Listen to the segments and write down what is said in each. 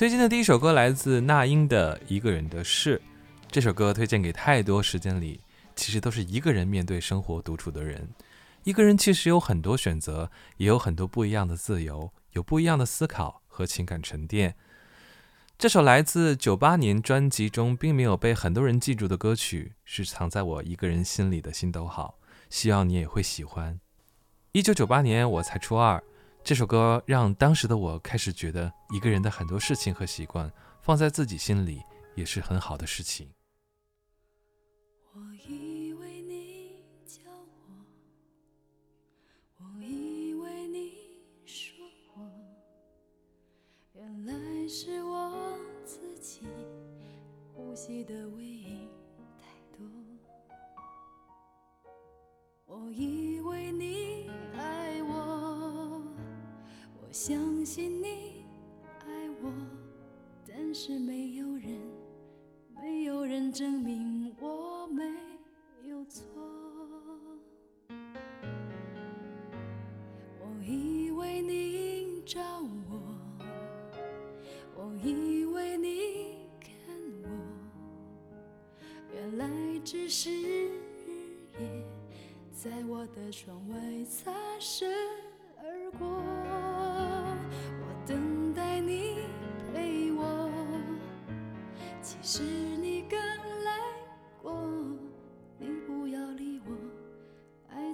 推荐的第一首歌来自那英的《一个人的事》。这首歌推荐给太多时间里，其实都是一个人面对生活独处的人。一个人其实有很多选择，也有很多不一样的自由，有不一样的思考和情感沉淀。这首来自九八年专辑中并没有被很多人记住的歌曲，是藏在我一个人心里的心都好，希望你也会喜欢。一九九八年我才初二。这首歌让当时的我开始觉得，一个人的很多事情和习惯放在自己心里也是很好的事情。我以为你叫我，我以为你说我，原来是我自己呼吸的尾相信你爱我，但是没有人，没有人证明我没有错。我以为你找我，我以为你看我，原来只是日夜在我的窗外擦身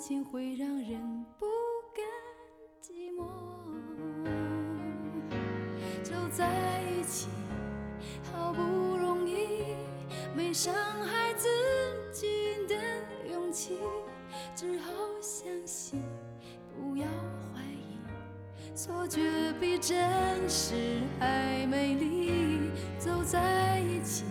情会让人不甘寂寞。就在一起，好不容易，没伤害自己的勇气，只好相信，不要怀疑。错觉比真实还美丽，走在一起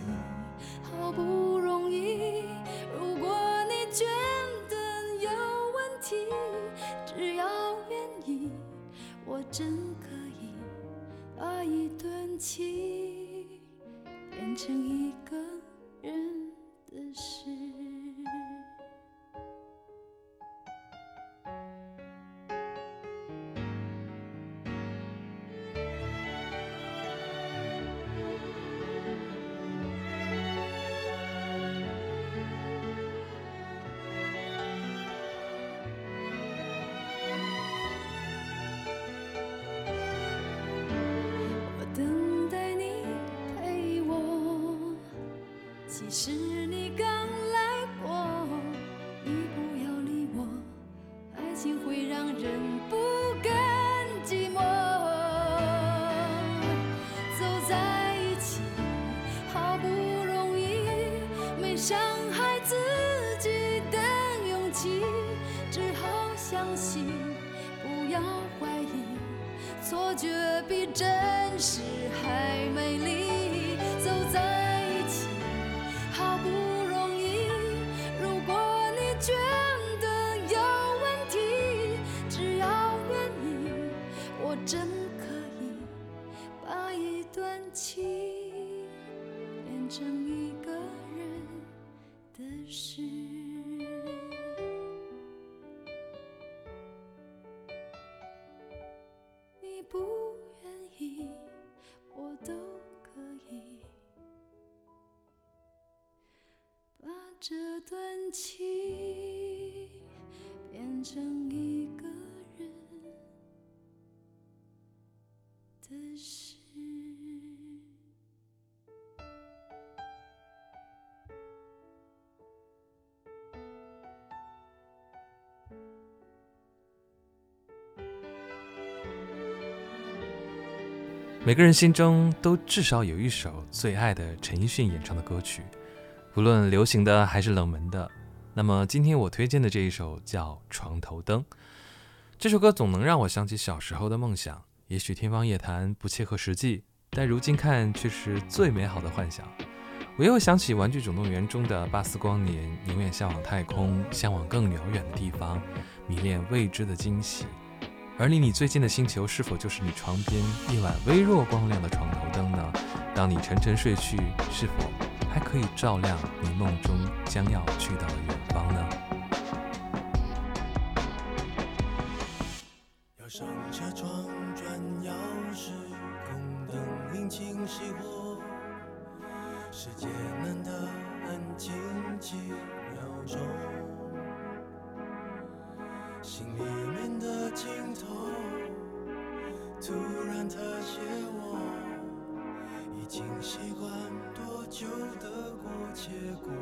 一段情变成一的事。每个人心中都至少有一首最爱的陈奕迅演唱的歌曲。无论流行的还是冷门的，那么今天我推荐的这一首叫《床头灯》。这首歌总能让我想起小时候的梦想，也许天方夜谭，不切合实际，但如今看却是最美好的幻想。我又想起《玩具总动员》中的巴斯光年，宁愿向往太空，向往更遥远的地方，迷恋未知的惊喜。而离你最近的星球，是否就是你床边一晚微弱光亮的床头灯呢？当你沉沉睡去，是否？还可以照亮你梦中将要去到的远方呢。要上车窗转钥匙，空灯。明清熄火，世界难得安静几秒钟，心里尽头突然特写我，已经习惯多久得过且过。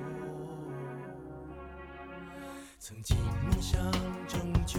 曾经梦想终究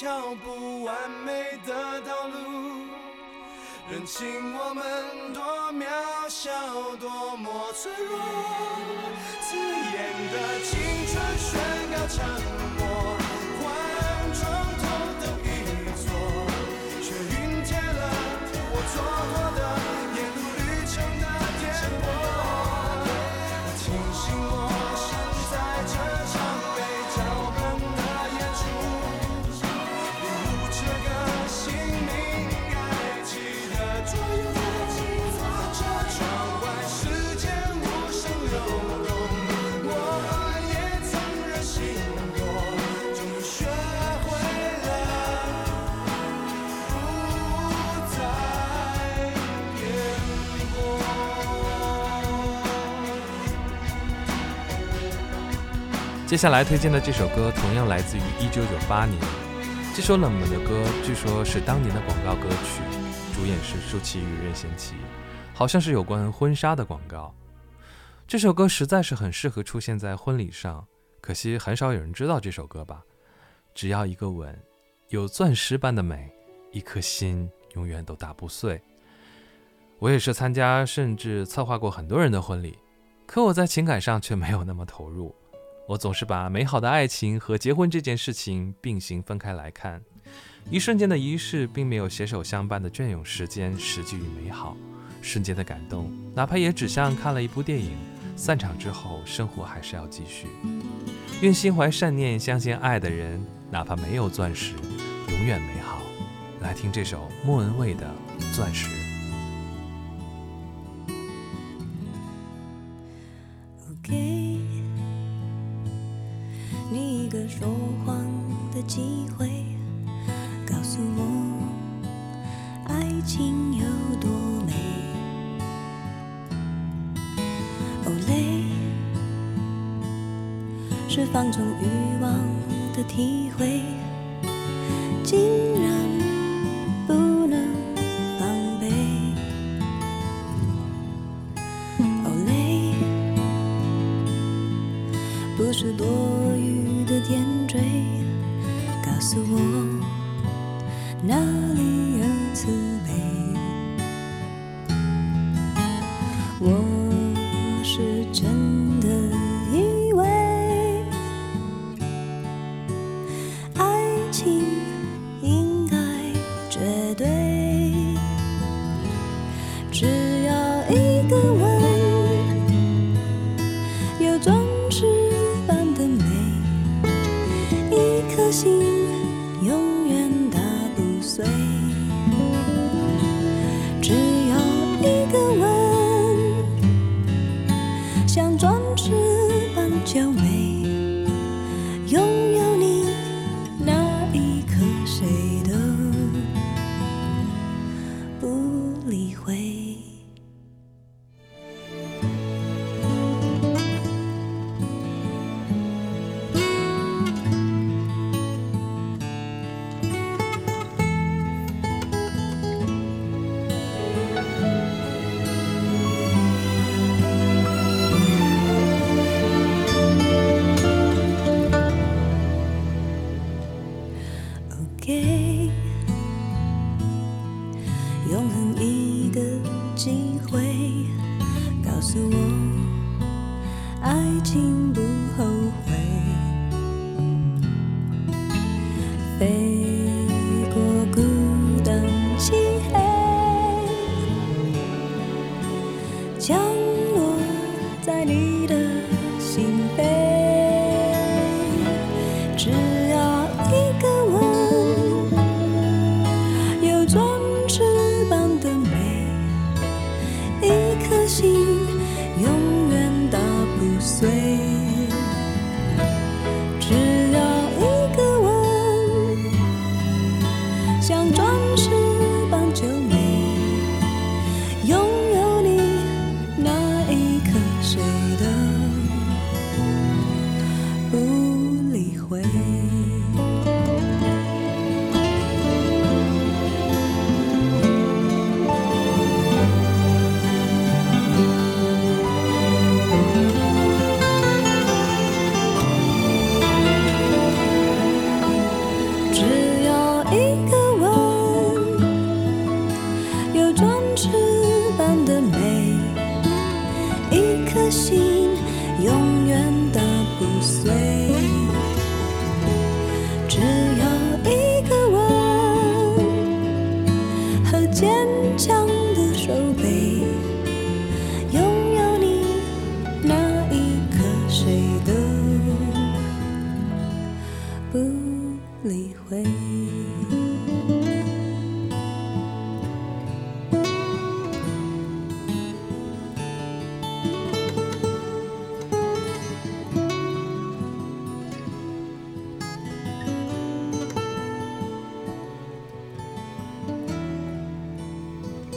条不完美的道路。认清我们多渺小，多么脆弱。刺眼的青春宣告沉接下来推荐的这首歌同样来自于1998年，这首冷门的歌据说是当年的广告歌曲，主演是舒淇与任贤齐，好像是有关婚纱的广告。这首歌实在是很适合出现在婚礼上，可惜很少有人知道这首歌吧。只要一个吻，有钻石般的美，一颗心永远都打不碎。我也是参加甚至策划过很多人的婚礼，可我在情感上却没有那么投入。我总是把美好的爱情和结婚这件事情并行分开来看，一瞬间的仪式并没有携手相伴的隽永时间实际与美好，瞬间的感动，哪怕也只像看了一部电影，散场之后生活还是要继续。愿心怀善念、相信爱的人，哪怕没有钻石，永远美好。来听这首莫文蔚的《钻石》。爱情有多美。哦累，是放纵欲望的体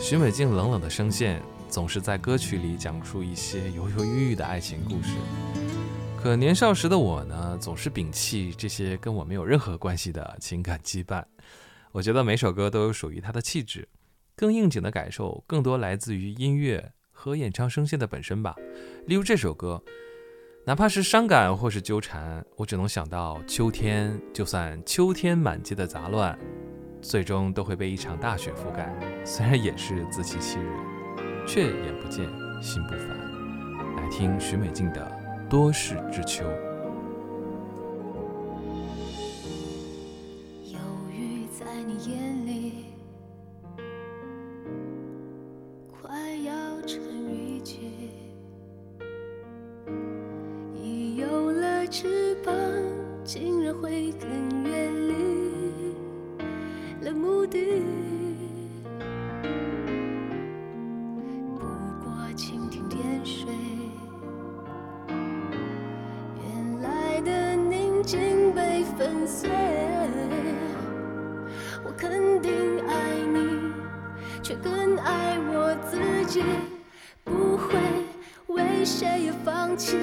许美静冷冷的声线，总是在歌曲里讲述一些犹犹豫豫的爱情故事。可年少时的我呢，总是摒弃这些跟我没有任何关系的情感羁绊。我觉得每首歌都有属于它的气质，更应景的感受更多来自于音乐和演唱声线的本身吧。例如这首歌，哪怕是伤感或是纠缠，我只能想到秋天，就算秋天满街的杂乱，最终都会被一场大雪覆盖。虽然也是自欺欺人，却眼不见心不烦。来听许美静的《多事之秋》。也放弃。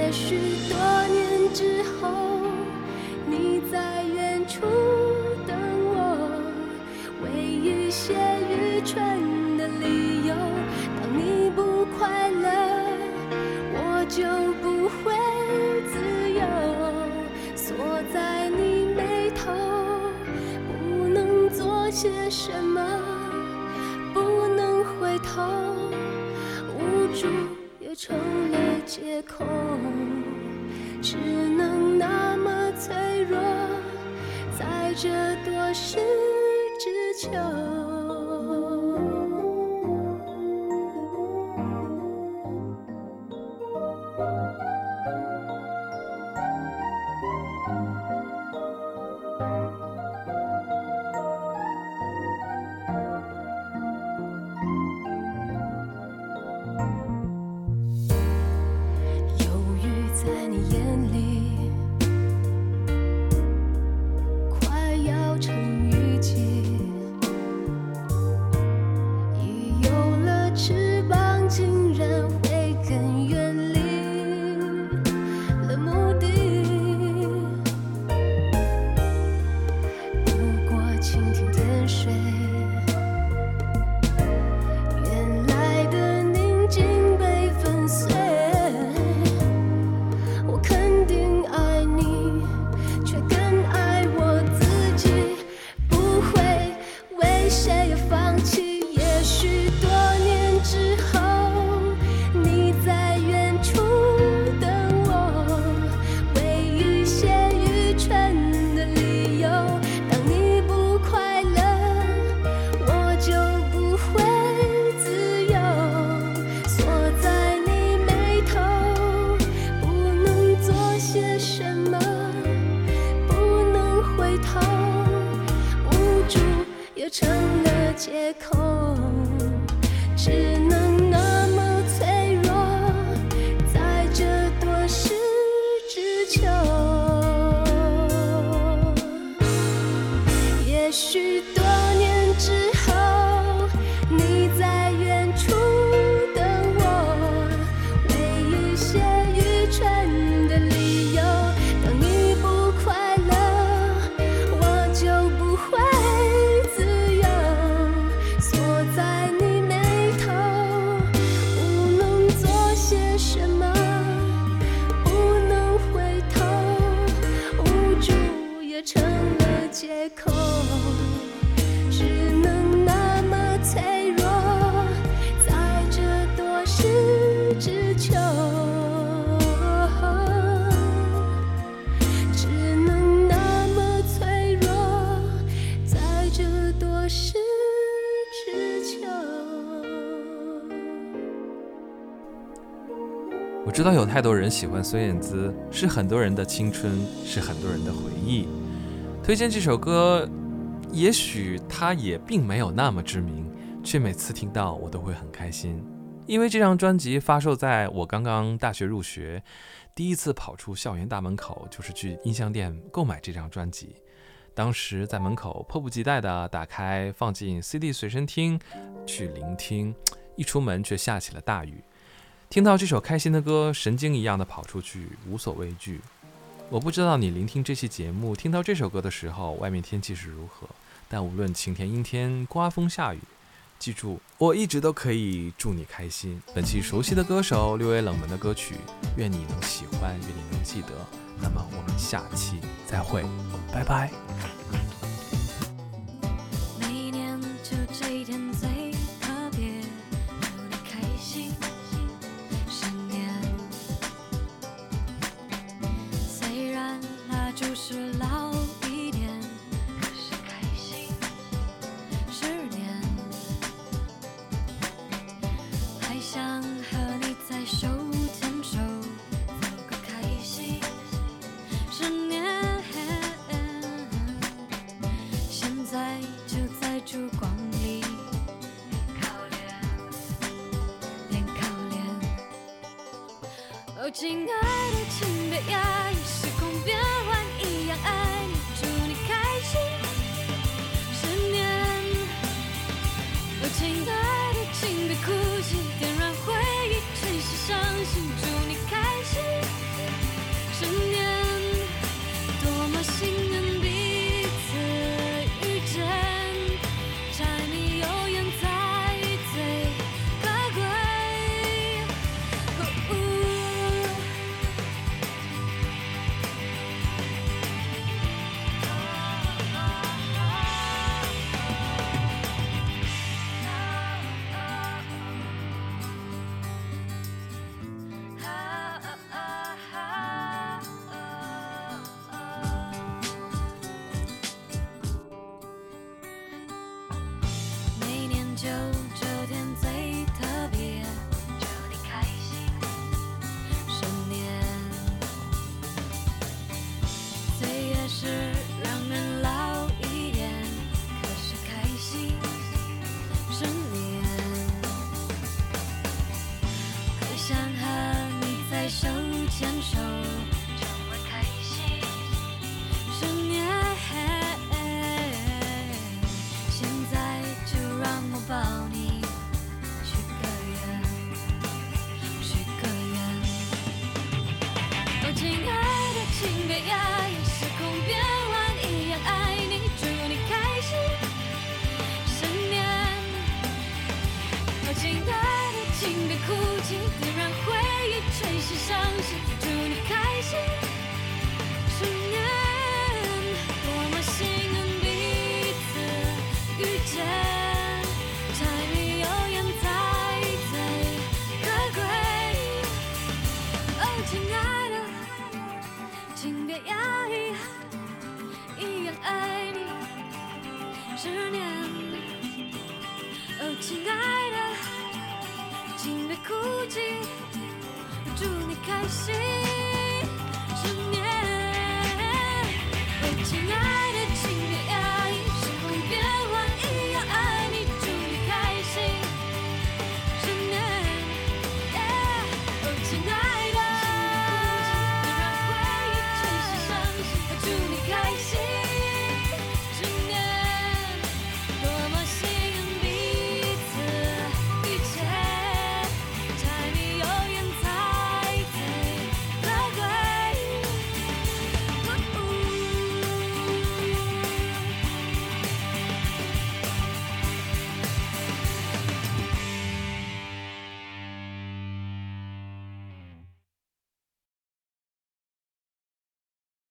也许多年之后，你在远处等我，为一些愚蠢的理由，当你不快乐，我就不会自由，锁在你眉头，不能做些什么，不能回头，无助只能那么脆弱，在这多事太多人喜欢孙燕姿，是很多人的青春，是很多人的回忆。推荐这首歌，也许它也并没有那么知名，却每次听到我都会很开心，因为这张专辑发售在我刚刚大学入学，第一次跑出校园大门口就是去音像店购买这张专辑。当时在门口迫不及待地打开放进 CD 随身听去聆听，一出门却下起了大雨。听到这首开心的歌，神经一样的跑出去，无所畏惧。我不知道你聆听这期节目，听到这首歌的时候，外面天气是如何。但无论晴天、阴天、刮风、下雨，记住，我一直都可以祝你开心。本期熟悉的歌手，略微冷门的歌曲，愿你能喜欢，愿你能记得。那么我们下期再会，拜拜。